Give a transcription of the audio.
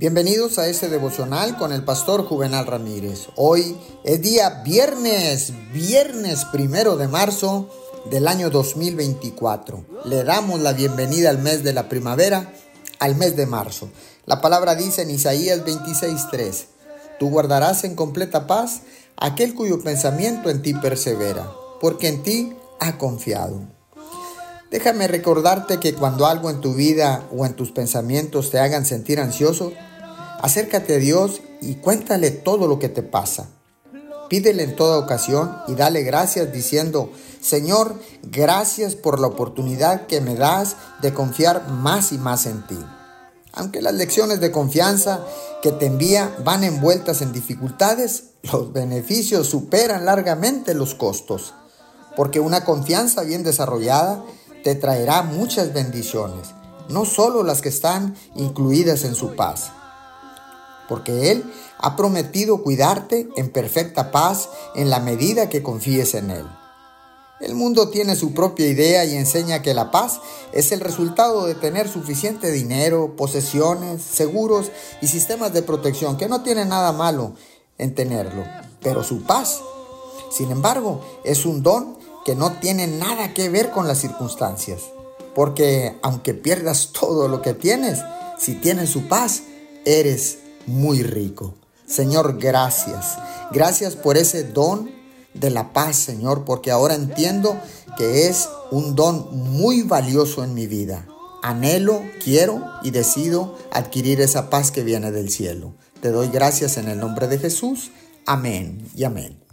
Bienvenidos a este devocional con el pastor Juvenal Ramírez. Hoy es día viernes, viernes primero de marzo del año 2024. Le damos la bienvenida al mes de la primavera, al mes de marzo. La palabra dice en Isaías 26:3, Tú guardarás en completa paz aquel cuyo pensamiento en ti persevera, porque en ti ha confiado. Déjame recordarte que cuando algo en tu vida o en tus pensamientos te hagan sentir ansioso, acércate a Dios y cuéntale todo lo que te pasa. Pídele en toda ocasión y dale gracias diciendo, Señor, gracias por la oportunidad que me das de confiar más y más en ti. Aunque las lecciones de confianza que te envía van envueltas en dificultades, los beneficios superan largamente los costos, porque una confianza bien desarrollada te traerá muchas bendiciones, no solo las que están incluidas en su paz, porque Él ha prometido cuidarte en perfecta paz en la medida que confíes en Él. El mundo tiene su propia idea y enseña que la paz es el resultado de tener suficiente dinero, posesiones, seguros y sistemas de protección, que no tiene nada malo en tenerlo, pero su paz, sin embargo, es un don que no tiene nada que ver con las circunstancias. Porque aunque pierdas todo lo que tienes, si tienes su paz, eres muy rico. Señor, gracias. Gracias por ese don de la paz, Señor, porque ahora entiendo que es un don muy valioso en mi vida. Anhelo, quiero y decido adquirir esa paz que viene del cielo. Te doy gracias en el nombre de Jesús. Amén y amén.